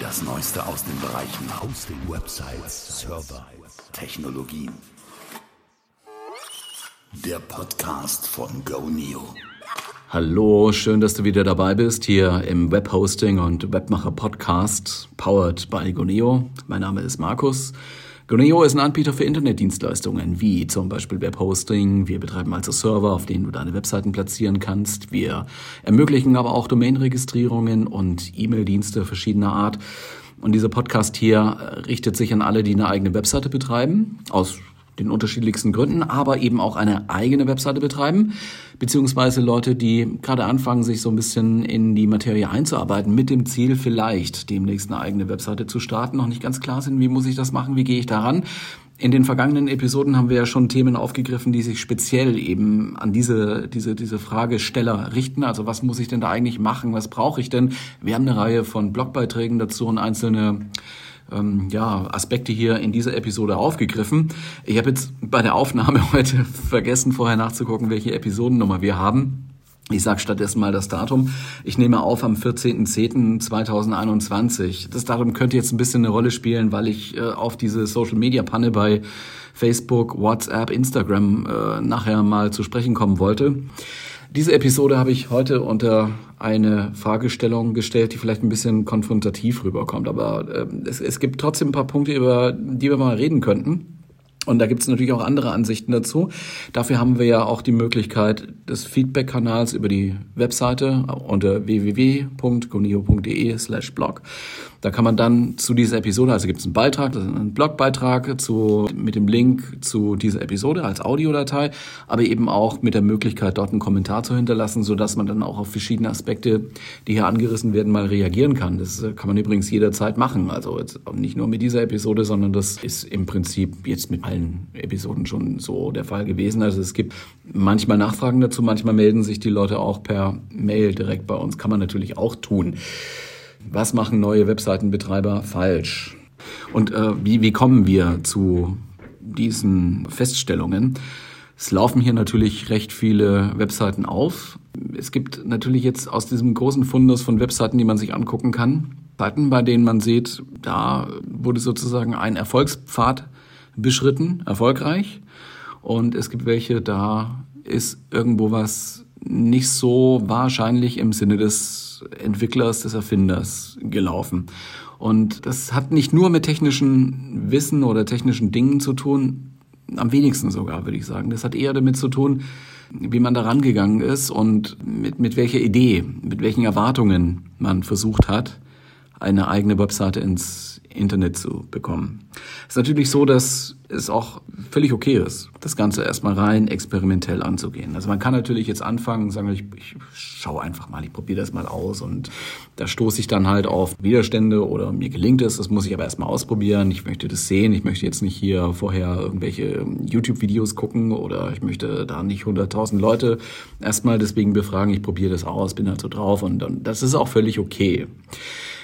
Das Neueste aus den Bereichen Hosting, Websites, Server, Technologien. Der Podcast von GoNeo. Hallo, schön, dass du wieder dabei bist hier im Webhosting und Webmacher Podcast, powered by GoNeo. Mein Name ist Markus. Goneo ist ein Anbieter für Internetdienstleistungen wie zum Beispiel Webhosting. Wir betreiben also Server, auf denen du deine Webseiten platzieren kannst. Wir ermöglichen aber auch Domainregistrierungen und E-Mail-Dienste verschiedener Art. Und dieser Podcast hier richtet sich an alle, die eine eigene Webseite betreiben, aus den unterschiedlichsten Gründen, aber eben auch eine eigene Webseite betreiben, beziehungsweise Leute, die gerade anfangen, sich so ein bisschen in die Materie einzuarbeiten, mit dem Ziel vielleicht demnächst eine eigene Webseite zu starten, noch nicht ganz klar sind, wie muss ich das machen, wie gehe ich daran. In den vergangenen Episoden haben wir ja schon Themen aufgegriffen, die sich speziell eben an diese, diese, diese Fragesteller richten. Also was muss ich denn da eigentlich machen? Was brauche ich denn? Wir haben eine Reihe von Blogbeiträgen dazu und einzelne ähm, ja, Aspekte hier in dieser Episode aufgegriffen. Ich habe jetzt bei der Aufnahme heute vergessen, vorher nachzugucken, welche Episodennummer wir haben. Ich sage stattdessen mal das Datum. Ich nehme auf am 14.10.2021. Das Datum könnte jetzt ein bisschen eine Rolle spielen, weil ich äh, auf diese Social-Media-Panne bei Facebook, WhatsApp, Instagram äh, nachher mal zu sprechen kommen wollte. Diese Episode habe ich heute unter eine Fragestellung gestellt, die vielleicht ein bisschen konfrontativ rüberkommt. Aber äh, es, es gibt trotzdem ein paar Punkte, über die wir mal reden könnten. Und da gibt es natürlich auch andere Ansichten dazu. Dafür haben wir ja auch die Möglichkeit des Feedback-Kanals über die Webseite unter www.gonio.de slash blog. Da kann man dann zu dieser Episode, also gibt es einen Beitrag, das ist ein Blogbeitrag zu, mit dem Link zu dieser Episode als Audiodatei, aber eben auch mit der Möglichkeit, dort einen Kommentar zu hinterlassen, sodass man dann auch auf verschiedene Aspekte, die hier angerissen werden, mal reagieren kann. Das kann man übrigens jederzeit machen. Also nicht nur mit dieser Episode, sondern das ist im Prinzip jetzt mit allen Episoden schon so der Fall gewesen. Also es gibt manchmal Nachfragen dazu, manchmal melden sich die Leute auch per Mail direkt bei uns. Kann man natürlich auch tun. Was machen neue Webseitenbetreiber falsch? Und äh, wie, wie kommen wir zu diesen Feststellungen? Es laufen hier natürlich recht viele Webseiten auf. Es gibt natürlich jetzt aus diesem großen Fundus von Webseiten, die man sich angucken kann, Seiten, bei denen man sieht, da wurde sozusagen ein Erfolgspfad beschritten, erfolgreich. Und es gibt welche, da ist irgendwo was nicht so wahrscheinlich im Sinne des Entwicklers, des Erfinders gelaufen. Und das hat nicht nur mit technischen Wissen oder technischen Dingen zu tun, am wenigsten sogar, würde ich sagen. Das hat eher damit zu tun, wie man da rangegangen ist und mit, mit welcher Idee, mit welchen Erwartungen man versucht hat, eine eigene Webseite ins Internet zu bekommen. Es ist natürlich so, dass es auch völlig okay ist, das Ganze erstmal rein experimentell anzugehen. Also man kann natürlich jetzt anfangen sagen, ich, ich schaue einfach mal, ich probiere das mal aus und da stoße ich dann halt auf Widerstände oder mir gelingt es, das muss ich aber erstmal ausprobieren. Ich möchte das sehen, ich möchte jetzt nicht hier vorher irgendwelche YouTube-Videos gucken oder ich möchte da nicht 100.000 Leute erstmal deswegen befragen, ich probiere das aus, bin halt so drauf und, und das ist auch völlig okay.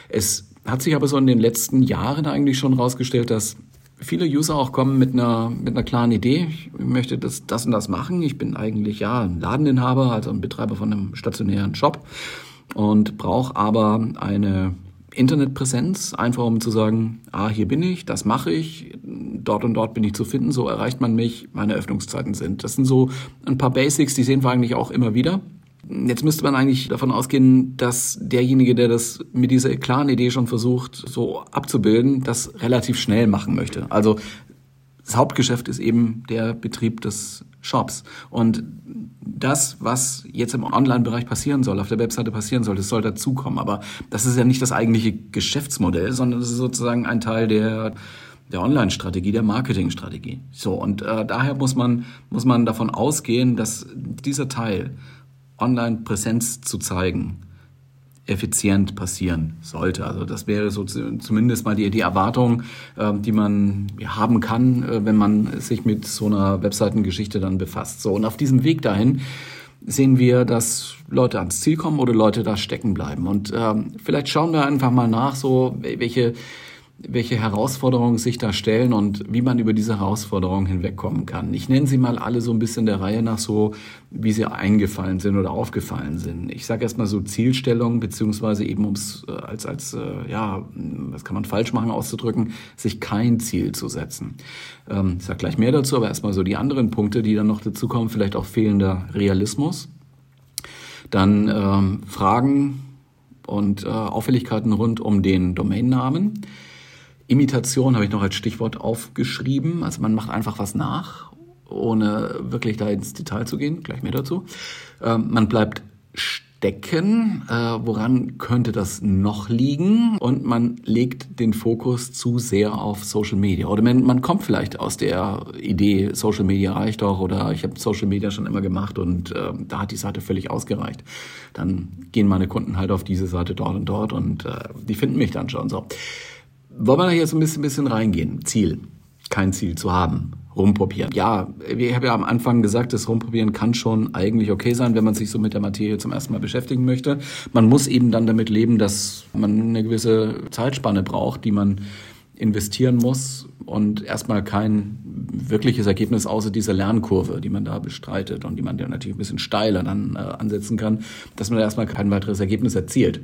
Es hat sich aber so in den letzten Jahren eigentlich schon rausgestellt, dass viele User auch kommen mit einer, mit einer klaren Idee. Ich möchte das, das und das machen. Ich bin eigentlich ja ein Ladeninhaber, also ein Betreiber von einem stationären Shop und brauche aber eine Internetpräsenz, einfach um zu sagen, ah, hier bin ich, das mache ich, dort und dort bin ich zu finden, so erreicht man mich, meine Öffnungszeiten sind. Das sind so ein paar Basics, die sehen wir eigentlich auch immer wieder. Jetzt müsste man eigentlich davon ausgehen, dass derjenige, der das mit dieser klaren Idee schon versucht, so abzubilden, das relativ schnell machen möchte. Also das Hauptgeschäft ist eben der Betrieb des Shops. Und das, was jetzt im Online-Bereich passieren soll, auf der Webseite passieren soll, das soll dazukommen. Aber das ist ja nicht das eigentliche Geschäftsmodell, sondern das ist sozusagen ein Teil der der Online-Strategie, der Marketing-Strategie. So und äh, daher muss man muss man davon ausgehen, dass dieser Teil Online-Präsenz zu zeigen, effizient passieren sollte. Also das wäre so zumindest mal die, die Erwartung, äh, die man haben kann, äh, wenn man sich mit so einer Webseitengeschichte dann befasst. So und auf diesem Weg dahin sehen wir, dass Leute ans Ziel kommen oder Leute da stecken bleiben. Und ähm, vielleicht schauen wir einfach mal nach, so welche welche Herausforderungen sich da stellen und wie man über diese Herausforderungen hinwegkommen kann. Ich nenne sie mal alle so ein bisschen der Reihe nach so, wie sie eingefallen sind oder aufgefallen sind. Ich sage erstmal so Zielstellung, beziehungsweise eben ums äh, als, als äh, ja, was kann man falsch machen auszudrücken, sich kein Ziel zu setzen. Ähm, ich sage gleich mehr dazu, aber erstmal so die anderen Punkte, die dann noch dazu kommen, vielleicht auch fehlender Realismus. Dann ähm, Fragen und äh, Auffälligkeiten rund um den Domainnamen. Imitation habe ich noch als Stichwort aufgeschrieben. Also man macht einfach was nach, ohne wirklich da ins Detail zu gehen. Gleich mehr dazu. Ähm, man bleibt stecken. Äh, woran könnte das noch liegen? Und man legt den Fokus zu sehr auf Social Media. Oder man, man kommt vielleicht aus der Idee, Social Media reicht doch oder ich habe Social Media schon immer gemacht und äh, da hat die Seite völlig ausgereicht. Dann gehen meine Kunden halt auf diese Seite dort und dort und äh, die finden mich dann schon so. Wollen wir da jetzt ein bisschen, bisschen reingehen? Ziel. Kein Ziel zu haben. Rumprobieren. Ja, ich habe ja am Anfang gesagt, das Rumprobieren kann schon eigentlich okay sein, wenn man sich so mit der Materie zum ersten Mal beschäftigen möchte. Man muss eben dann damit leben, dass man eine gewisse Zeitspanne braucht, die man investieren muss und erstmal kein wirkliches Ergebnis außer dieser Lernkurve, die man da bestreitet und die man ja natürlich ein bisschen steiler dann äh, ansetzen kann, dass man erstmal kein weiteres Ergebnis erzielt.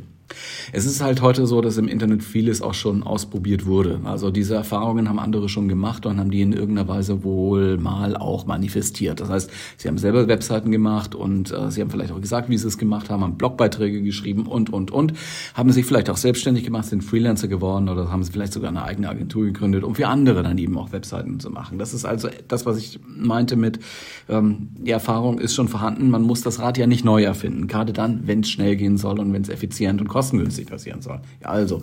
Es ist halt heute so, dass im Internet vieles auch schon ausprobiert wurde. Also diese Erfahrungen haben andere schon gemacht und haben die in irgendeiner Weise wohl mal auch manifestiert. Das heißt, sie haben selber Webseiten gemacht und äh, sie haben vielleicht auch gesagt, wie sie es gemacht haben, haben Blogbeiträge geschrieben und, und, und, haben sich vielleicht auch selbstständig gemacht, sind Freelancer geworden oder haben sie vielleicht sogar eine eigene Agentur gegründet, um für andere dann eben auch Webseiten zu machen. Das ist also das, was ich meinte mit, ähm, die Erfahrung ist schon vorhanden, man muss das Rad ja nicht neu erfinden, gerade dann, wenn es schnell gehen soll und wenn es effizient und kostengünstig passieren soll. Ja, also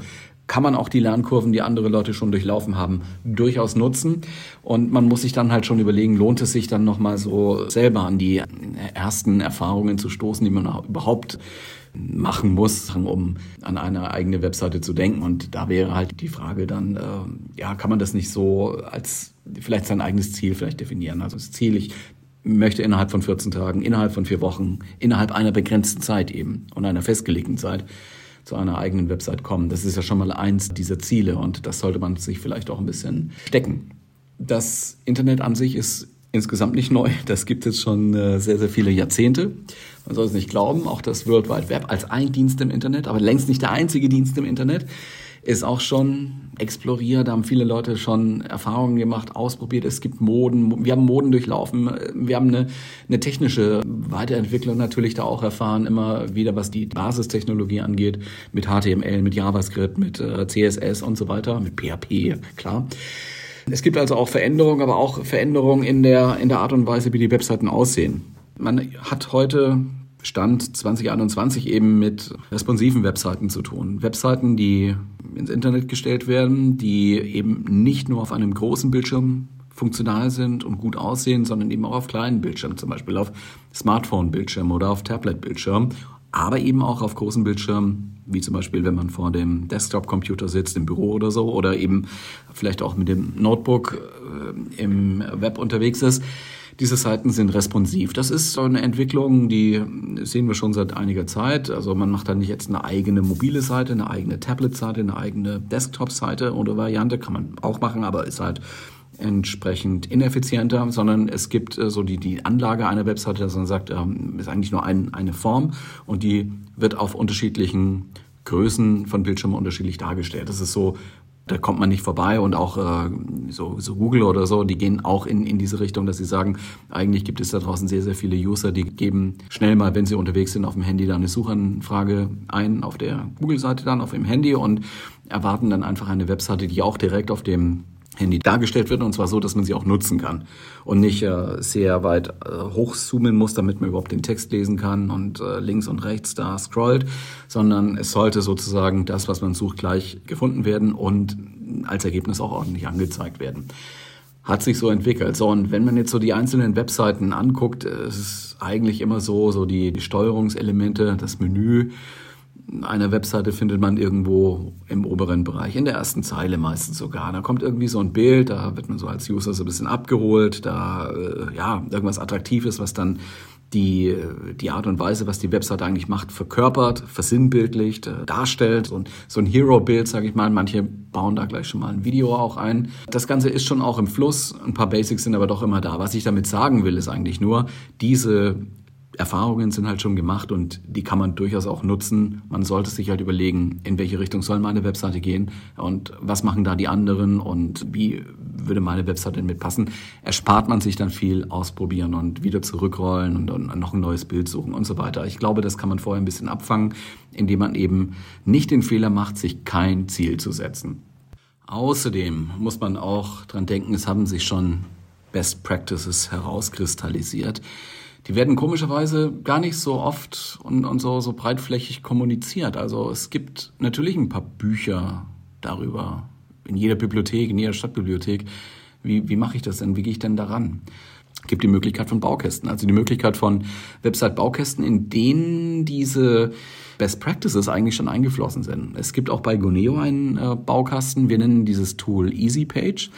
kann man auch die Lernkurven, die andere Leute schon durchlaufen haben, durchaus nutzen. Und man muss sich dann halt schon überlegen, lohnt es sich dann nochmal so selber an die ersten Erfahrungen zu stoßen, die man überhaupt machen muss, um an eine eigene Webseite zu denken. Und da wäre halt die Frage dann, äh, ja, kann man das nicht so als vielleicht sein eigenes Ziel vielleicht definieren? Also das Ziel, ich möchte innerhalb von 14 Tagen, innerhalb von vier Wochen, innerhalb einer begrenzten Zeit eben und einer festgelegten Zeit zu einer eigenen Website kommen. Das ist ja schon mal eins dieser Ziele und das sollte man sich vielleicht auch ein bisschen stecken. Das Internet an sich ist insgesamt nicht neu. Das gibt es schon äh, sehr, sehr viele Jahrzehnte. Man soll es nicht glauben, auch das World Wide Web als ein Dienst im Internet, aber längst nicht der einzige Dienst im Internet, ist auch schon exploriert. Da haben viele Leute schon Erfahrungen gemacht, ausprobiert. Es gibt Moden, wir haben Moden durchlaufen. Wir haben eine, eine technische Weiterentwicklung natürlich da auch erfahren, immer wieder, was die Basistechnologie angeht, mit HTML, mit JavaScript, mit äh, CSS und so weiter, mit PHP, klar. Es gibt also auch Veränderungen, aber auch Veränderungen in der, in der Art und Weise, wie die Webseiten aussehen. Man hat heute Stand 2021 eben mit responsiven Webseiten zu tun. Webseiten, die ins Internet gestellt werden, die eben nicht nur auf einem großen Bildschirm funktional sind und gut aussehen, sondern eben auch auf kleinen Bildschirmen, zum Beispiel auf Smartphone-Bildschirmen oder auf Tablet-Bildschirmen, aber eben auch auf großen Bildschirmen, wie zum Beispiel, wenn man vor dem Desktop-Computer sitzt, im Büro oder so, oder eben vielleicht auch mit dem Notebook äh, im Web unterwegs ist. Diese Seiten sind responsiv. Das ist so eine Entwicklung, die sehen wir schon seit einiger Zeit. Also man macht da nicht jetzt eine eigene mobile Seite, eine eigene Tablet-Seite, eine eigene Desktop-Seite oder Variante, kann man auch machen, aber ist halt entsprechend ineffizienter, sondern es gibt äh, so die, die Anlage einer Webseite, dass man sagt, ähm, ist eigentlich nur ein, eine Form und die wird auf unterschiedlichen Größen von Bildschirmen unterschiedlich dargestellt. Das ist so da kommt man nicht vorbei und auch äh, so, so Google oder so, die gehen auch in, in diese Richtung, dass sie sagen, eigentlich gibt es da draußen sehr, sehr viele User, die geben schnell mal, wenn sie unterwegs sind, auf dem Handy da eine Suchanfrage ein, auf der Google-Seite dann, auf dem Handy und erwarten dann einfach eine Webseite, die auch direkt auf dem Handy dargestellt wird und zwar so, dass man sie auch nutzen kann und nicht äh, sehr weit äh, hochzoomen muss, damit man überhaupt den Text lesen kann und äh, links und rechts da scrollt, sondern es sollte sozusagen das, was man sucht, gleich gefunden werden und als Ergebnis auch ordentlich angezeigt werden. Hat sich so entwickelt. So, und wenn man jetzt so die einzelnen Webseiten anguckt, äh, es ist eigentlich immer so, so die, die Steuerungselemente, das Menü, einer Webseite findet man irgendwo im oberen Bereich, in der ersten Zeile meistens sogar. Da kommt irgendwie so ein Bild, da wird man so als User so ein bisschen abgeholt, da äh, ja irgendwas Attraktives, was dann die die Art und Weise, was die Website eigentlich macht, verkörpert, versinnbildlicht, äh, darstellt und so ein Hero-Bild, sage ich mal. Manche bauen da gleich schon mal ein Video auch ein. Das Ganze ist schon auch im Fluss. Ein paar Basics sind aber doch immer da. Was ich damit sagen will, ist eigentlich nur, diese Erfahrungen sind halt schon gemacht und die kann man durchaus auch nutzen. Man sollte sich halt überlegen, in welche Richtung soll meine Webseite gehen und was machen da die anderen und wie würde meine Webseite denn mitpassen. Erspart man sich dann viel ausprobieren und wieder zurückrollen und, und noch ein neues Bild suchen und so weiter. Ich glaube, das kann man vorher ein bisschen abfangen, indem man eben nicht den Fehler macht, sich kein Ziel zu setzen. Außerdem muss man auch dran denken, es haben sich schon Best Practices herauskristallisiert die werden komischerweise gar nicht so oft und, und so, so breitflächig kommuniziert. Also es gibt natürlich ein paar Bücher darüber in jeder Bibliothek, in jeder Stadtbibliothek. Wie, wie mache ich das denn? Wie gehe ich denn daran? Es gibt die Möglichkeit von Baukästen, also die Möglichkeit von Website-Baukästen, in denen diese Best Practices eigentlich schon eingeflossen sind. Es gibt auch bei Goneo einen äh, Baukasten. Wir nennen dieses Tool EasyPage.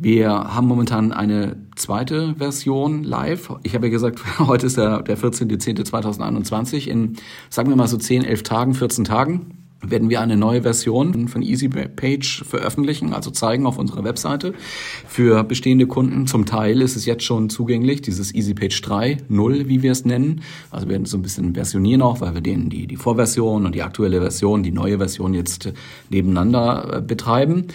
Wir haben momentan eine zweite Version live. Ich habe ja gesagt, heute ist der, der 14.10.2021. In, sagen wir mal so 10, 11 Tagen, 14 Tagen werden wir eine neue Version von EasyPage veröffentlichen, also zeigen auf unserer Webseite. Für bestehende Kunden zum Teil ist es jetzt schon zugänglich, dieses EasyPage 3.0, wie wir es nennen. Also wir werden so ein bisschen versionieren auch, weil wir denen die, die Vorversion und die aktuelle Version, die neue Version jetzt nebeneinander äh, betreiben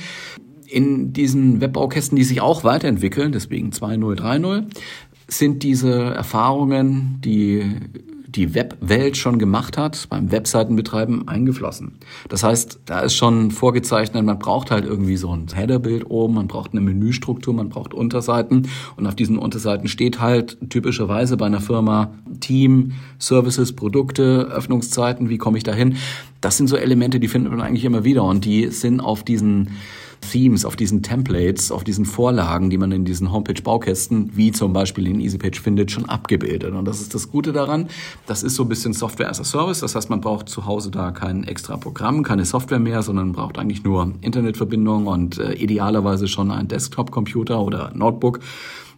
in diesen Webbaukästen, die sich auch weiterentwickeln, deswegen 2.0, 3.0, sind diese Erfahrungen, die die Webwelt schon gemacht hat, beim Webseitenbetreiben eingeflossen. Das heißt, da ist schon vorgezeichnet, man braucht halt irgendwie so ein Headerbild oben, man braucht eine Menüstruktur, man braucht Unterseiten und auf diesen Unterseiten steht halt typischerweise bei einer Firma Team, Services, Produkte, Öffnungszeiten, wie komme ich dahin? Das sind so Elemente, die findet man eigentlich immer wieder und die sind auf diesen Themes, auf diesen Templates, auf diesen Vorlagen, die man in diesen Homepage-Baukästen, wie zum Beispiel in EasyPage findet, schon abgebildet. Und das ist das Gute daran. Das ist so ein bisschen Software as a Service. Das heißt, man braucht zu Hause da kein extra Programm, keine Software mehr, sondern braucht eigentlich nur Internetverbindung und äh, idealerweise schon ein Desktop-Computer oder Notebook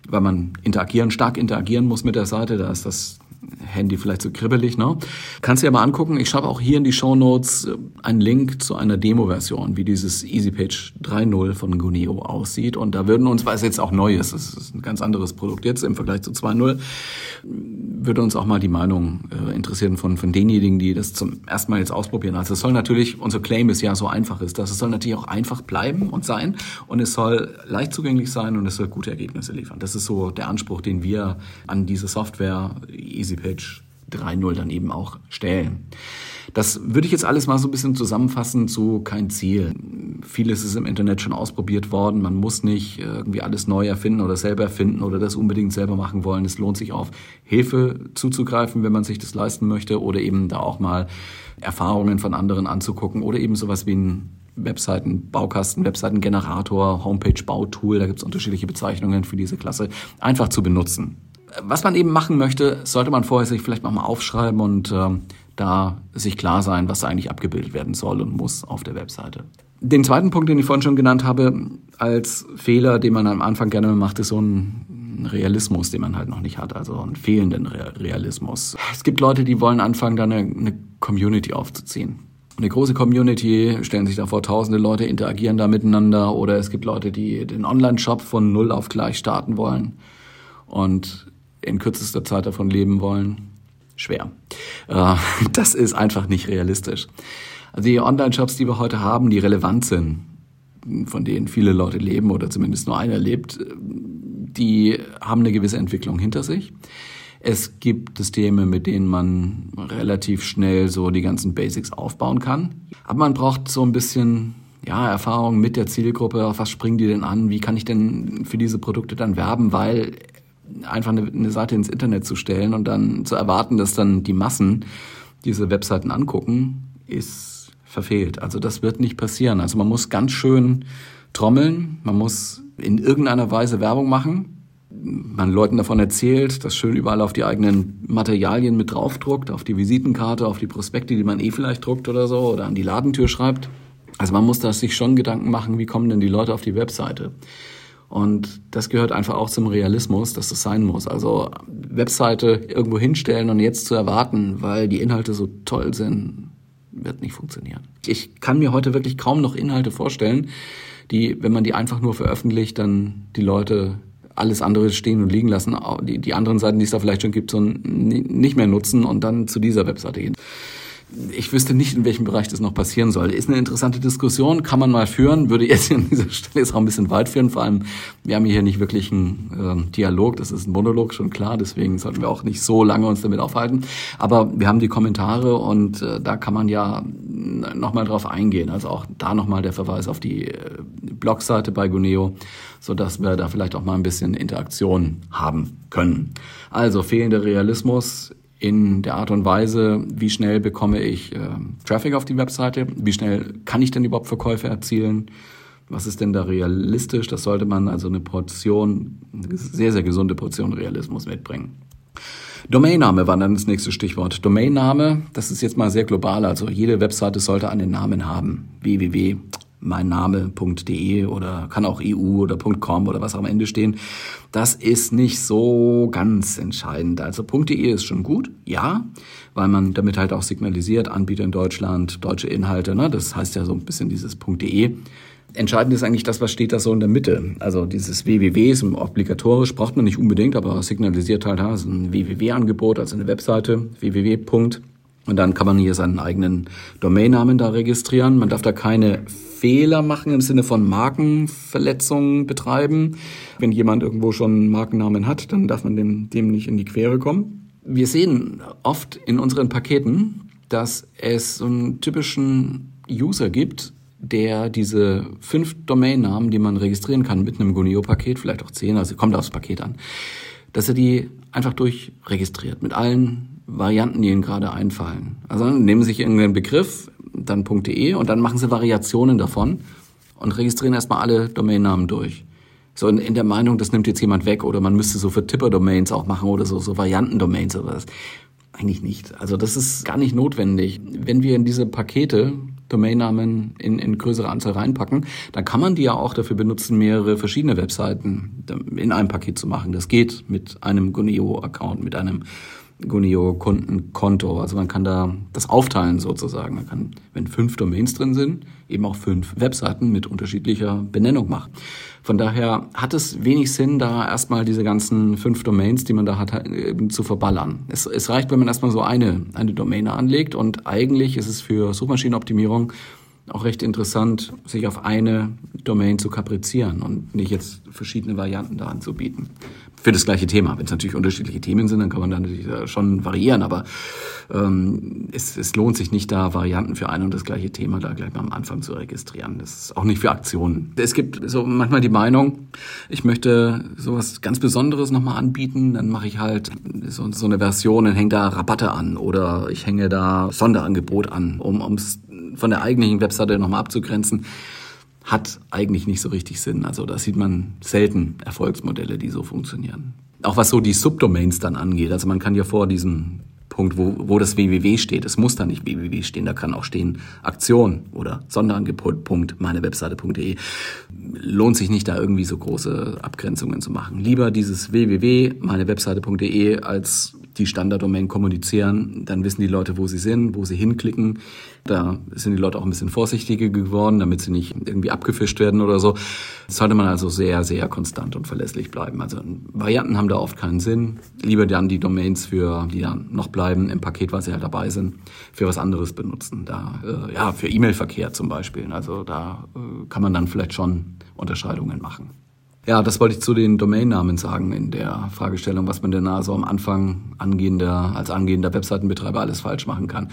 weil man interagieren, stark interagieren muss mit der Seite. Da ist das Handy vielleicht so kribbelig, ne? Kannst du dir mal angucken. Ich schreibe auch hier in die Show Notes äh, einen Link zu einer Demo-Version, wie dieses EasyPage 3.0 von Guneo aussieht. Und da würden uns, weil es jetzt auch neu ist, es ist ein ganz anderes Produkt jetzt im Vergleich zu 2.0, würde uns auch mal die Meinung äh, interessieren von, von denjenigen, die das zum ersten Mal jetzt ausprobieren. Also es soll natürlich, unser Claim ist ja so einfach ist, dass es soll natürlich auch einfach bleiben und sein und es soll leicht zugänglich sein und es soll gute Ergebnisse liefern. Das ist so der Anspruch, den wir an diese Software EasyPage 3.0 dann eben auch stellen. Das würde ich jetzt alles mal so ein bisschen zusammenfassen zu kein Ziel. Vieles ist im Internet schon ausprobiert worden. Man muss nicht irgendwie alles neu erfinden oder selber erfinden oder das unbedingt selber machen wollen. Es lohnt sich auf Hilfe zuzugreifen, wenn man sich das leisten möchte oder eben da auch mal Erfahrungen von anderen anzugucken oder eben sowas wie ein Webseiten-Baukasten, Webseitengenerator, Homepage-Bautool, da gibt es unterschiedliche Bezeichnungen für diese Klasse, einfach zu benutzen. Was man eben machen möchte, sollte man vorher sich vielleicht mal aufschreiben und äh, da sich klar sein, was eigentlich abgebildet werden soll und muss auf der Webseite. Den zweiten Punkt, den ich vorhin schon genannt habe, als Fehler, den man am Anfang gerne macht, ist so ein Realismus, den man halt noch nicht hat, also einen fehlenden Realismus. Es gibt Leute, die wollen anfangen, da eine, eine Community aufzuziehen. Eine große Community, stellen sich da vor, tausende Leute interagieren da miteinander oder es gibt Leute, die den Online-Shop von null auf gleich starten wollen und in kürzester Zeit davon leben wollen schwer. Äh, das ist einfach nicht realistisch. Also die Online-Shops, die wir heute haben, die relevant sind, von denen viele Leute leben oder zumindest nur einer lebt, die haben eine gewisse Entwicklung hinter sich. Es gibt Systeme, mit denen man relativ schnell so die ganzen Basics aufbauen kann. Aber man braucht so ein bisschen ja, Erfahrung mit der Zielgruppe. Auf was springen die denn an? Wie kann ich denn für diese Produkte dann werben? Weil einfach eine, eine Seite ins Internet zu stellen und dann zu erwarten, dass dann die Massen diese Webseiten angucken, ist verfehlt. Also das wird nicht passieren. Also man muss ganz schön trommeln, man muss in irgendeiner Weise Werbung machen, man Leuten davon erzählt, das schön überall auf die eigenen Materialien mit draufdruckt, auf die Visitenkarte, auf die Prospekte, die man eh vielleicht druckt oder so, oder an die Ladentür schreibt. Also man muss da sich schon Gedanken machen, wie kommen denn die Leute auf die Webseite. Und das gehört einfach auch zum Realismus, dass das sein muss. Also Webseite irgendwo hinstellen und jetzt zu erwarten, weil die Inhalte so toll sind, wird nicht funktionieren. Ich kann mir heute wirklich kaum noch Inhalte vorstellen, die, wenn man die einfach nur veröffentlicht, dann die Leute alles andere stehen und liegen lassen, die, die anderen Seiten, die es da vielleicht schon gibt, so nicht mehr nutzen und dann zu dieser Webseite gehen ich wüsste nicht, in welchem Bereich das noch passieren soll. Ist eine interessante Diskussion, kann man mal führen, würde jetzt an dieser Stelle jetzt auch ein bisschen weit führen. Vor allem, wir haben hier nicht wirklich einen äh, Dialog, das ist ein Monolog, schon klar, deswegen sollten wir auch nicht so lange uns damit aufhalten. Aber wir haben die Kommentare und äh, da kann man ja nochmal drauf eingehen. Also auch da nochmal der Verweis auf die äh, Blogseite bei Guneo, sodass wir da vielleicht auch mal ein bisschen Interaktion haben können. Also fehlender Realismus in der Art und Weise, wie schnell bekomme ich äh, Traffic auf die Webseite, wie schnell kann ich denn überhaupt Verkäufe erzielen, was ist denn da realistisch, das sollte man also eine Portion, eine sehr, sehr gesunde Portion Realismus mitbringen. Domainname war dann das nächste Stichwort. Domainname, das ist jetzt mal sehr global, also jede Webseite sollte einen Namen haben. www meinname.de oder kann auch EU oder .com oder was auch am Ende stehen. Das ist nicht so ganz entscheidend. Also .de ist schon gut, ja, weil man damit halt auch signalisiert, Anbieter in Deutschland, deutsche Inhalte, ne? das heißt ja so ein bisschen dieses .de. Entscheidend ist eigentlich das, was steht da so in der Mitte. Also dieses www ist obligatorisch, braucht man nicht unbedingt, aber signalisiert halt, das ist ein www-Angebot, also eine Webseite, www. Und dann kann man hier seinen eigenen Domainnamen da registrieren. Man darf da keine Fehler machen im Sinne von Markenverletzungen betreiben. Wenn jemand irgendwo schon einen Markennamen hat, dann darf man dem, dem nicht in die Quere kommen. Wir sehen oft in unseren Paketen, dass es so einen typischen User gibt, der diese fünf Domainnamen, die man registrieren kann mit einem Guneo-Paket, vielleicht auch zehn, also kommt aufs Paket an, dass er die einfach durchregistriert mit allen Varianten, die Ihnen gerade einfallen. Also nehmen Sie sich irgendeinen Begriff, dann .de und dann machen Sie Variationen davon und registrieren erstmal alle Domainnamen durch. So in, in, der Meinung, das nimmt jetzt jemand weg oder man müsste so für Tipper-Domains auch machen oder so, so Varianten-Domains oder was. Eigentlich nicht. Also das ist gar nicht notwendig. Wenn wir in diese Pakete Domainnamen in, in größere Anzahl reinpacken, dann kann man die ja auch dafür benutzen, mehrere verschiedene Webseiten in einem Paket zu machen. Das geht mit einem Guneo-Account, mit einem Gunio-Kundenkonto. Also man kann da das aufteilen sozusagen. Man kann, wenn fünf Domains drin sind, eben auch fünf Webseiten mit unterschiedlicher Benennung machen. Von daher hat es wenig Sinn, da erstmal diese ganzen fünf Domains, die man da hat, zu verballern. Es, es reicht, wenn man erstmal so eine, eine Domaine anlegt und eigentlich ist es für Suchmaschinenoptimierung auch recht interessant, sich auf eine Domain zu kaprizieren und nicht jetzt verschiedene Varianten da anzubieten für das gleiche Thema. Wenn es natürlich unterschiedliche Themen sind, dann kann man da natürlich äh, schon variieren, aber ähm, es, es lohnt sich nicht, da Varianten für ein und das gleiche Thema da gleich mal am Anfang zu registrieren. Das ist auch nicht für Aktionen. Es gibt so manchmal die Meinung, ich möchte sowas ganz Besonderes nochmal anbieten, dann mache ich halt so, so eine Version, dann hängt da Rabatte an oder ich hänge da Sonderangebot an, um es von der eigentlichen Webseite nochmal abzugrenzen hat eigentlich nicht so richtig Sinn. Also da sieht man selten Erfolgsmodelle, die so funktionieren. Auch was so die Subdomains dann angeht. Also man kann ja vor diesem Punkt, wo, wo das www steht, es muss da nicht www stehen, da kann auch stehen Aktion oder Sonderangebot. meinewebseite.de. Lohnt sich nicht, da irgendwie so große Abgrenzungen zu machen. Lieber dieses www meinewebseite.de als die Standarddomain kommunizieren, dann wissen die Leute, wo sie sind, wo sie hinklicken. Da sind die Leute auch ein bisschen vorsichtiger geworden, damit sie nicht irgendwie abgefischt werden oder so. Das sollte man also sehr, sehr konstant und verlässlich bleiben. Also Varianten haben da oft keinen Sinn. Lieber dann die Domains für, die dann noch bleiben im Paket, weil sie halt dabei sind, für was anderes benutzen. Da, äh, ja, für E-Mail-Verkehr zum Beispiel. Also da äh, kann man dann vielleicht schon Unterscheidungen machen. Ja, das wollte ich zu den Domainnamen sagen in der Fragestellung, was man denn also am Anfang angehender, als angehender Webseitenbetreiber alles falsch machen kann.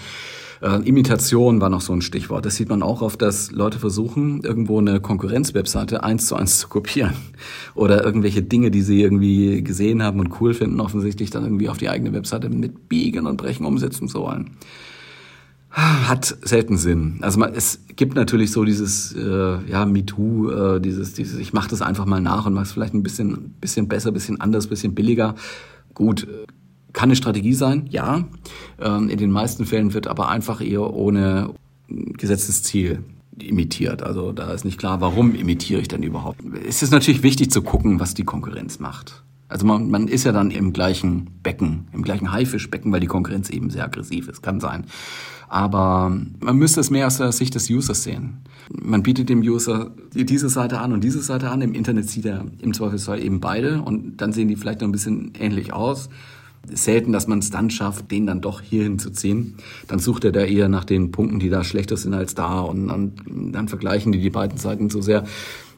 Äh, Imitation war noch so ein Stichwort. Das sieht man auch oft, dass Leute versuchen, irgendwo eine Konkurrenzwebseite eins zu eins zu kopieren. Oder irgendwelche Dinge, die sie irgendwie gesehen haben und cool finden, offensichtlich dann irgendwie auf die eigene Webseite mit Biegen und Brechen umsetzen zu wollen hat selten Sinn. Also man, es gibt natürlich so dieses äh, ja MeToo, äh, dieses dieses ich mache das einfach mal nach und mache es vielleicht ein bisschen bisschen besser, bisschen anders, bisschen billiger. Gut, kann eine Strategie sein, ja. Ähm, in den meisten Fällen wird aber einfach eher ohne gesetztes Ziel imitiert. Also da ist nicht klar, warum imitiere ich denn überhaupt. Es ist natürlich wichtig zu gucken, was die Konkurrenz macht. Also man, man ist ja dann im gleichen Becken, im gleichen Haifischbecken, weil die Konkurrenz eben sehr aggressiv ist, kann sein. Aber man müsste es mehr aus der Sicht des Users sehen. Man bietet dem User diese Seite an und diese Seite an. Im Internet sieht er im Zweifelsfall eben beide und dann sehen die vielleicht noch ein bisschen ähnlich aus selten, dass man es dann schafft, den dann doch hierhin zu ziehen. Dann sucht er da eher nach den Punkten, die da schlechter sind als da und, und dann vergleichen die die beiden Seiten so sehr.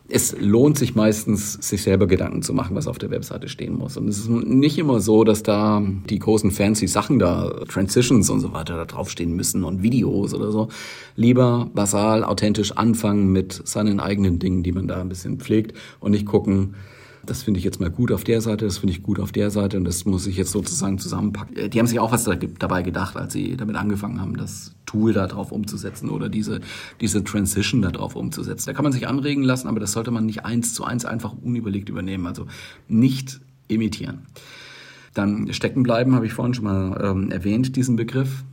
Es lohnt sich meistens, sich selber Gedanken zu machen, was auf der Webseite stehen muss. Und es ist nicht immer so, dass da die großen fancy Sachen da, Transitions und so weiter, da draufstehen müssen und Videos oder so. Lieber basal, authentisch anfangen mit seinen eigenen Dingen, die man da ein bisschen pflegt und nicht gucken, das finde ich jetzt mal gut auf der Seite, das finde ich gut auf der Seite und das muss ich jetzt sozusagen zusammenpacken. Äh, die haben sich auch was dabei gedacht, als sie damit angefangen haben, das Tool da drauf umzusetzen oder diese, diese Transition da drauf umzusetzen. Da kann man sich anregen lassen, aber das sollte man nicht eins zu eins einfach unüberlegt übernehmen, also nicht imitieren. Dann stecken bleiben, habe ich vorhin schon mal ähm, erwähnt, diesen Begriff.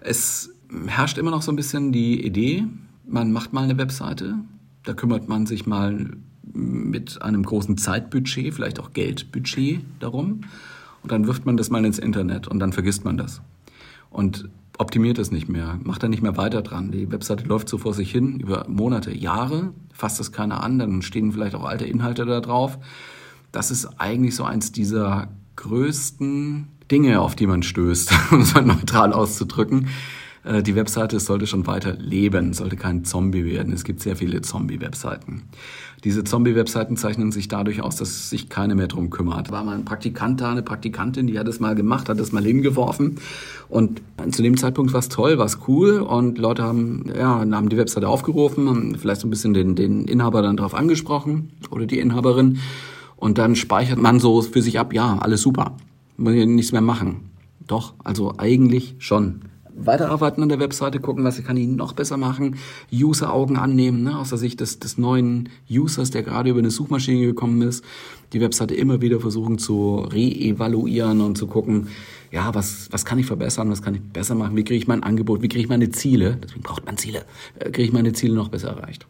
Es herrscht immer noch so ein bisschen die Idee, man macht mal eine Webseite, da kümmert man sich mal mit einem großen Zeitbudget, vielleicht auch Geldbudget darum. Und dann wirft man das mal ins Internet und dann vergisst man das. Und optimiert es nicht mehr, macht da nicht mehr weiter dran. Die Webseite läuft so vor sich hin über Monate, Jahre, fasst das keiner an, dann stehen vielleicht auch alte Inhalte da drauf. Das ist eigentlich so eins dieser größten Dinge, auf die man stößt, um es mal neutral auszudrücken. Äh, die Webseite sollte schon weiter leben, sollte kein Zombie werden. Es gibt sehr viele Zombie-Webseiten. Diese Zombie-Webseiten zeichnen sich dadurch aus, dass sich keiner mehr drum kümmert. War mal ein Praktikant da, eine Praktikantin, die hat es mal gemacht, hat es mal hingeworfen. Und zu dem Zeitpunkt war es toll, war es cool und Leute haben, ja, haben die Webseite aufgerufen, haben vielleicht so ein bisschen den, den Inhaber dann drauf angesprochen oder die Inhaberin. Und dann speichert man so für sich ab, ja, alles super. Muss ich nichts mehr machen. Doch, also eigentlich schon weiterarbeiten an der Webseite, gucken, was kann ich noch besser machen, User-Augen annehmen, ne, aus der Sicht des, des neuen Users, der gerade über eine Suchmaschine gekommen ist, die Webseite immer wieder versuchen zu re-evaluieren und zu gucken, ja, was, was kann ich verbessern, was kann ich besser machen, wie kriege ich mein Angebot, wie kriege ich meine Ziele, deswegen braucht man Ziele, äh, kriege ich meine Ziele noch besser erreicht.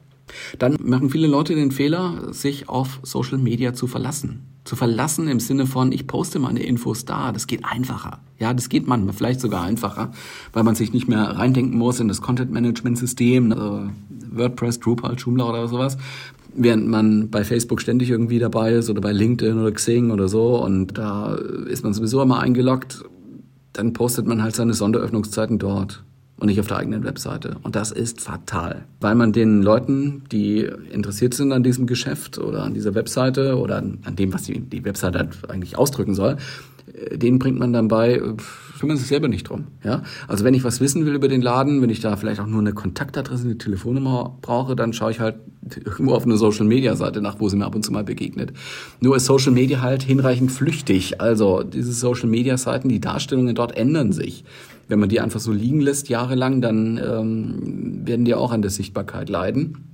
Dann machen viele Leute den Fehler, sich auf Social Media zu verlassen. Zu verlassen im Sinne von, ich poste meine Infos da, das geht einfacher. Ja, das geht manchmal vielleicht sogar einfacher, weil man sich nicht mehr reindenken muss in das Content-Management-System, also WordPress, Drupal, Joomla oder sowas. Während man bei Facebook ständig irgendwie dabei ist oder bei LinkedIn oder Xing oder so und da ist man sowieso immer eingeloggt, dann postet man halt seine Sonderöffnungszeiten dort und nicht auf der eigenen Webseite. Und das ist fatal, weil man den Leuten, die interessiert sind an diesem Geschäft oder an dieser Webseite oder an, dem, was die, die Webseite halt eigentlich ausdrücken soll, äh, denen bringt man dann bei, kümmern sich selber nicht drum. Ja? Also wenn ich was wissen will über den Laden, wenn ich da vielleicht auch nur eine Kontaktadresse, eine Telefonnummer brauche, dann schaue ich halt irgendwo auf eine Social-Media-Seite nach, wo sie mir ab und zu mal begegnet. Nur ist Social Media halt hinreichend flüchtig. Also diese Social-Media-Seiten, die Darstellungen dort ändern sich. Wenn man die einfach so liegen lässt jahrelang, dann ähm, werden die auch an der Sichtbarkeit leiden.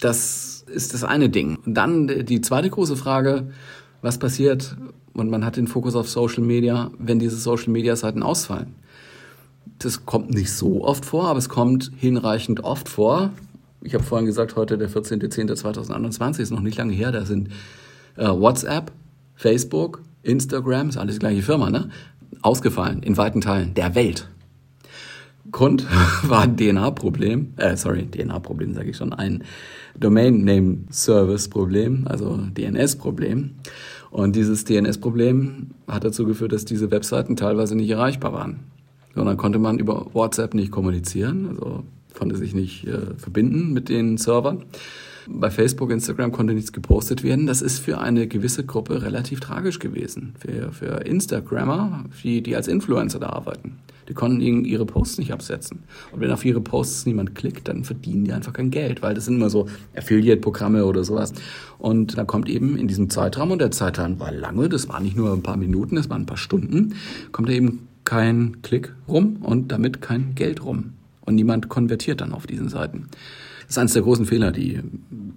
Das ist das eine Ding. Und dann die zweite große Frage, was passiert, und man hat den Fokus auf Social Media, wenn diese Social Media Seiten ausfallen. Das kommt nicht so oft vor, aber es kommt hinreichend oft vor. Ich habe vorhin gesagt, heute der 14.10.2021 ist noch nicht lange her. Da sind äh, WhatsApp, Facebook, Instagram, ist alles die gleiche Firma, ne? Ausgefallen in weiten Teilen der Welt. Grund war ein DNA-Problem, äh, sorry, DNA-Problem sage ich schon, ein Domain Name Service Problem, also DNS-Problem. Und dieses DNS-Problem hat dazu geführt, dass diese Webseiten teilweise nicht erreichbar waren. Sondern konnte man über WhatsApp nicht kommunizieren, also konnte sich nicht äh, verbinden mit den Servern. Bei Facebook, Instagram konnte nichts gepostet werden. Das ist für eine gewisse Gruppe relativ tragisch gewesen. Für, für Instagrammer, die, die als Influencer da arbeiten. Die konnten ihre Posts nicht absetzen. Und wenn auf ihre Posts niemand klickt, dann verdienen die einfach kein Geld, weil das sind immer so Affiliate-Programme oder sowas. Und da kommt eben in diesem Zeitraum, und der Zeitraum war lange, das war nicht nur ein paar Minuten, das waren ein paar Stunden, kommt eben kein Klick rum und damit kein Geld rum. Und niemand konvertiert dann auf diesen Seiten. Das ist eines der großen Fehler, die,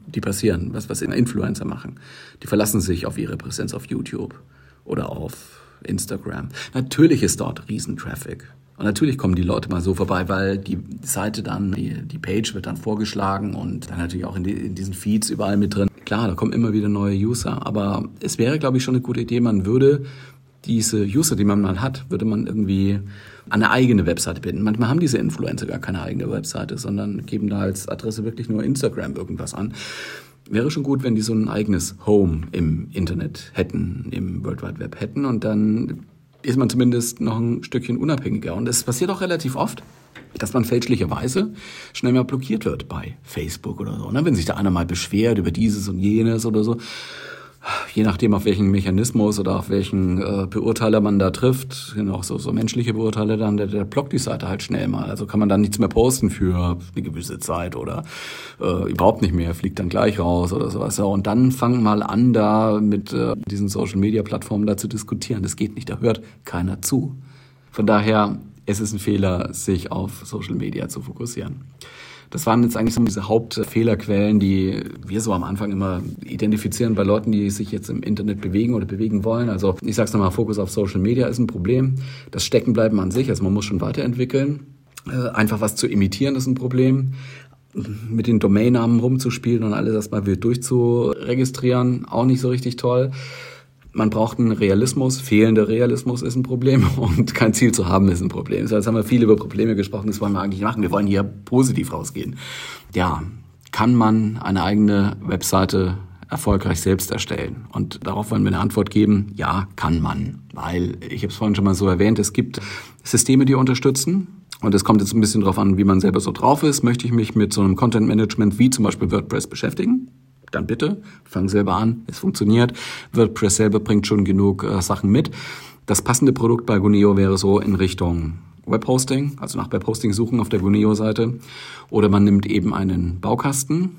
die passieren, was, was Influencer machen. Die verlassen sich auf ihre Präsenz auf YouTube oder auf Instagram. Natürlich ist dort Riesentraffic. Und natürlich kommen die Leute mal so vorbei, weil die Seite dann, die, die Page wird dann vorgeschlagen und dann natürlich auch in, die, in diesen Feeds überall mit drin. Klar, da kommen immer wieder neue User, aber es wäre, glaube ich, schon eine gute Idee, man würde diese User, die man mal hat, würde man irgendwie an eine eigene Webseite binden. Manchmal haben diese Influencer gar keine eigene Webseite, sondern geben da als Adresse wirklich nur Instagram irgendwas an. Wäre schon gut, wenn die so ein eigenes Home im Internet hätten, im World Wide Web hätten und dann ist man zumindest noch ein Stückchen unabhängiger. Und es passiert auch relativ oft, dass man fälschlicherweise schnell mal blockiert wird bei Facebook oder so. Ne? Wenn sich da einer mal beschwert über dieses und jenes oder so je nachdem, auf welchen Mechanismus oder auf welchen äh, Beurteiler man da trifft, auch so, so menschliche Beurteiler dann, der, der blockt die Seite halt schnell mal. Also kann man dann nichts mehr posten für eine gewisse Zeit oder äh, überhaupt nicht mehr, fliegt dann gleich raus oder sowas. Ja, und dann fangen mal an, da mit äh, diesen Social-Media-Plattformen da zu diskutieren. Das geht nicht, da hört keiner zu. Von daher, es ist ein Fehler, sich auf Social Media zu fokussieren. Das waren jetzt eigentlich so diese Hauptfehlerquellen, die wir so am Anfang immer identifizieren bei Leuten, die sich jetzt im Internet bewegen oder bewegen wollen. Also ich sage es nochmal, Fokus auf Social Media ist ein Problem. Das Steckenbleiben an sich, also man muss schon weiterentwickeln. Äh, einfach was zu imitieren ist ein Problem mit den Domainnamen rumzuspielen und alles erstmal wild durchzuregistrieren, auch nicht so richtig toll man braucht einen Realismus. Fehlender Realismus ist ein Problem und kein Ziel zu haben ist ein Problem. So, jetzt haben wir viel über Probleme gesprochen, das wollen wir eigentlich machen. Wir wollen hier positiv rausgehen. Ja, kann man eine eigene Webseite erfolgreich selbst erstellen? Und darauf wollen wir eine Antwort geben. Ja, kann man. Weil, ich habe es vorhin schon mal so erwähnt, es gibt Systeme, die unterstützen. Und es kommt jetzt ein bisschen darauf an, wie man selber so drauf ist. Möchte ich mich mit so einem Content Management wie zum Beispiel WordPress beschäftigen? Dann bitte, fang selber an, es funktioniert. WordPress selber bringt schon genug äh, Sachen mit. Das passende Produkt bei Guneo wäre so in Richtung Webhosting, also nach Webhosting suchen auf der Guneo-Seite. Oder man nimmt eben einen Baukasten.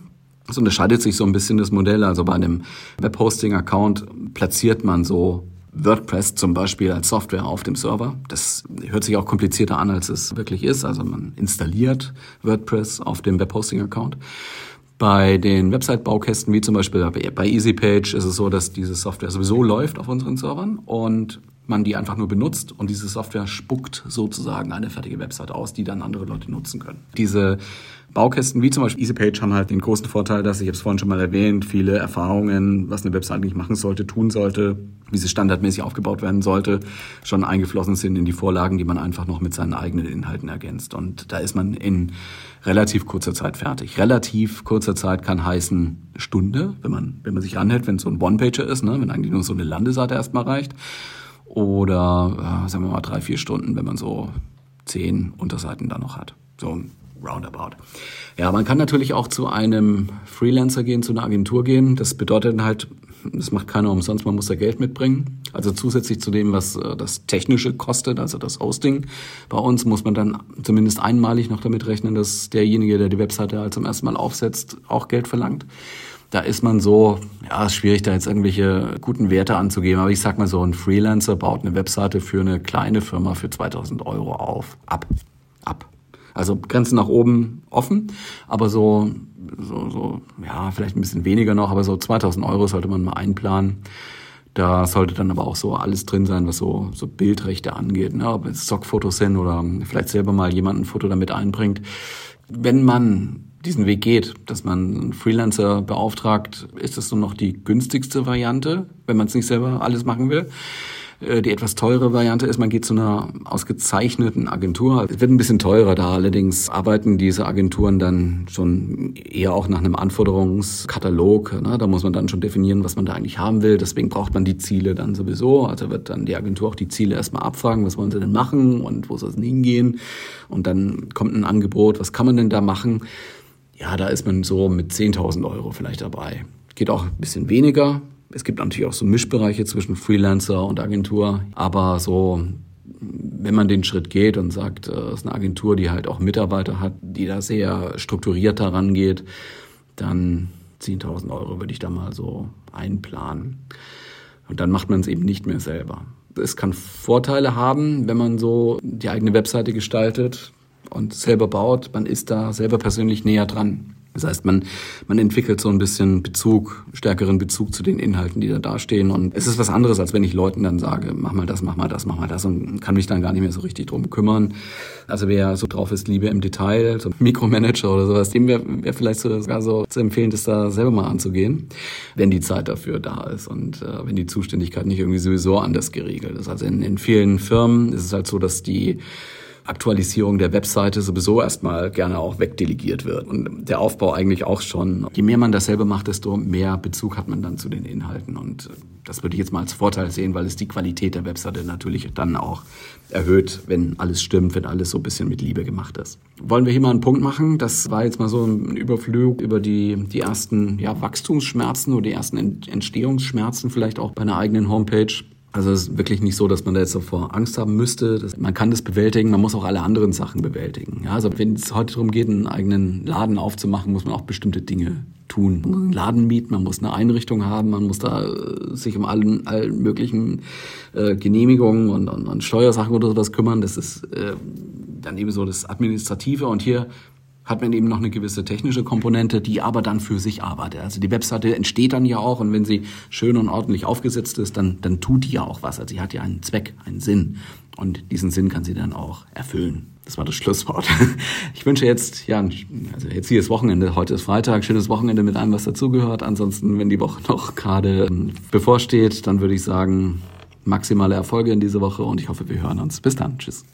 Es unterscheidet sich so ein bisschen das Modell. Also bei einem Webhosting-Account platziert man so WordPress zum Beispiel als Software auf dem Server. Das hört sich auch komplizierter an, als es wirklich ist. Also man installiert WordPress auf dem Webhosting-Account. Bei den Website-Baukästen, wie zum Beispiel bei EasyPage, ist es so, dass diese Software sowieso läuft auf unseren Servern und man die einfach nur benutzt und diese Software spuckt sozusagen eine fertige Website aus, die dann andere Leute nutzen können. Diese Baukästen wie zum Beispiel EasyPage haben halt den großen Vorteil, dass ich habe es vorhin schon mal erwähnt, viele Erfahrungen, was eine Website eigentlich machen sollte, tun sollte, wie sie standardmäßig aufgebaut werden sollte, schon eingeflossen sind in die Vorlagen, die man einfach noch mit seinen eigenen Inhalten ergänzt. Und da ist man in relativ kurzer Zeit fertig. Relativ kurzer Zeit kann heißen Stunde, wenn man, wenn man sich ranhält, wenn es so ein One-Pager ist, ne, wenn eigentlich nur so eine Landeseite erstmal reicht. Oder äh, sagen wir mal drei, vier Stunden, wenn man so zehn Unterseiten da noch hat. So roundabout. Ja, man kann natürlich auch zu einem Freelancer gehen, zu einer Agentur gehen. Das bedeutet halt, das macht keiner umsonst, man muss da Geld mitbringen. Also zusätzlich zu dem, was äh, das Technische kostet, also das Hosting, bei uns muss man dann zumindest einmalig noch damit rechnen, dass derjenige, der die Webseite halt zum ersten Mal aufsetzt, auch Geld verlangt. Da ist man so, ja, ist schwierig, da jetzt irgendwelche guten Werte anzugeben. Aber ich sag mal so, ein Freelancer baut eine Webseite für eine kleine Firma für 2000 Euro auf. Ab. Ab. Also Grenzen nach oben offen, aber so, so, so, ja, vielleicht ein bisschen weniger noch, aber so 2000 Euro sollte man mal einplanen. Da sollte dann aber auch so alles drin sein, was so, so Bildrechte angeht, ne? ob es Stockfotos sind oder vielleicht selber mal jemand ein Foto damit einbringt. Wenn man diesen Weg geht, dass man einen Freelancer beauftragt, ist das so noch die günstigste Variante, wenn man es nicht selber alles machen will. Äh, die etwas teure Variante ist, man geht zu einer ausgezeichneten Agentur. Es wird ein bisschen teurer da. Allerdings arbeiten diese Agenturen dann schon eher auch nach einem Anforderungskatalog. Ne? Da muss man dann schon definieren, was man da eigentlich haben will. Deswegen braucht man die Ziele dann sowieso. Also wird dann die Agentur auch die Ziele erstmal abfragen, was wollen sie denn machen und wo soll es denn hingehen. Und dann kommt ein Angebot, was kann man denn da machen? Ja, da ist man so mit 10.000 Euro vielleicht dabei. Geht auch ein bisschen weniger, es gibt natürlich auch so Mischbereiche zwischen Freelancer und Agentur, aber so wenn man den Schritt geht und sagt, äh, es ist eine Agentur, die halt auch Mitarbeiter hat, die da sehr strukturiert daran geht, dann 10.000 Euro würde ich da mal so einplanen. Und dann macht man es eben nicht mehr selber. Es kann Vorteile haben, wenn man so die eigene Webseite gestaltet und selber baut. Man ist da selber persönlich näher dran. Das heißt, man, man entwickelt so ein bisschen Bezug, stärkeren Bezug zu den Inhalten, die da dastehen. Und es ist was anderes, als wenn ich Leuten dann sage, mach mal das, mach mal das, mach mal das und kann mich dann gar nicht mehr so richtig drum kümmern. Also wer so drauf ist, Liebe im Detail, so Mikromanager oder sowas, dem wäre wär vielleicht sogar so zu empfehlen, das da selber mal anzugehen, wenn die Zeit dafür da ist und äh, wenn die Zuständigkeit nicht irgendwie sowieso anders geregelt ist. Also in, in vielen Firmen ist es halt so, dass die Aktualisierung der Webseite sowieso erstmal gerne auch wegdelegiert wird. Und der Aufbau eigentlich auch schon. Je mehr man dasselbe macht, desto mehr Bezug hat man dann zu den Inhalten. Und das würde ich jetzt mal als Vorteil sehen, weil es die Qualität der Webseite natürlich dann auch erhöht, wenn alles stimmt, wenn alles so ein bisschen mit Liebe gemacht ist. Wollen wir hier mal einen Punkt machen? Das war jetzt mal so ein Überflug über die, die ersten ja, Wachstumsschmerzen oder die ersten Entstehungsschmerzen vielleicht auch bei einer eigenen Homepage. Also es ist wirklich nicht so, dass man da jetzt davor Angst haben müsste. man kann das bewältigen, man muss auch alle anderen Sachen bewältigen. Ja, also wenn es heute darum geht, einen eigenen Laden aufzumachen, muss man auch bestimmte Dinge tun. Man muss einen Laden mieten, man muss eine Einrichtung haben, man muss da äh, sich um allen, allen möglichen äh, Genehmigungen und, und, und Steuersachen oder sowas kümmern. Das ist äh, dann eben so das Administrative. Und hier hat man eben noch eine gewisse technische Komponente, die aber dann für sich arbeitet. Also die Webseite entsteht dann ja auch und wenn sie schön und ordentlich aufgesetzt ist, dann, dann tut die ja auch was. Also sie hat ja einen Zweck, einen Sinn. Und diesen Sinn kann sie dann auch erfüllen. Das war das Schlusswort. Ich wünsche jetzt, ja, also jetzt hier ist Wochenende, heute ist Freitag, schönes Wochenende mit allem, was dazugehört. Ansonsten, wenn die Woche noch gerade ähm, bevorsteht, dann würde ich sagen, maximale Erfolge in dieser Woche und ich hoffe, wir hören uns. Bis dann. Tschüss.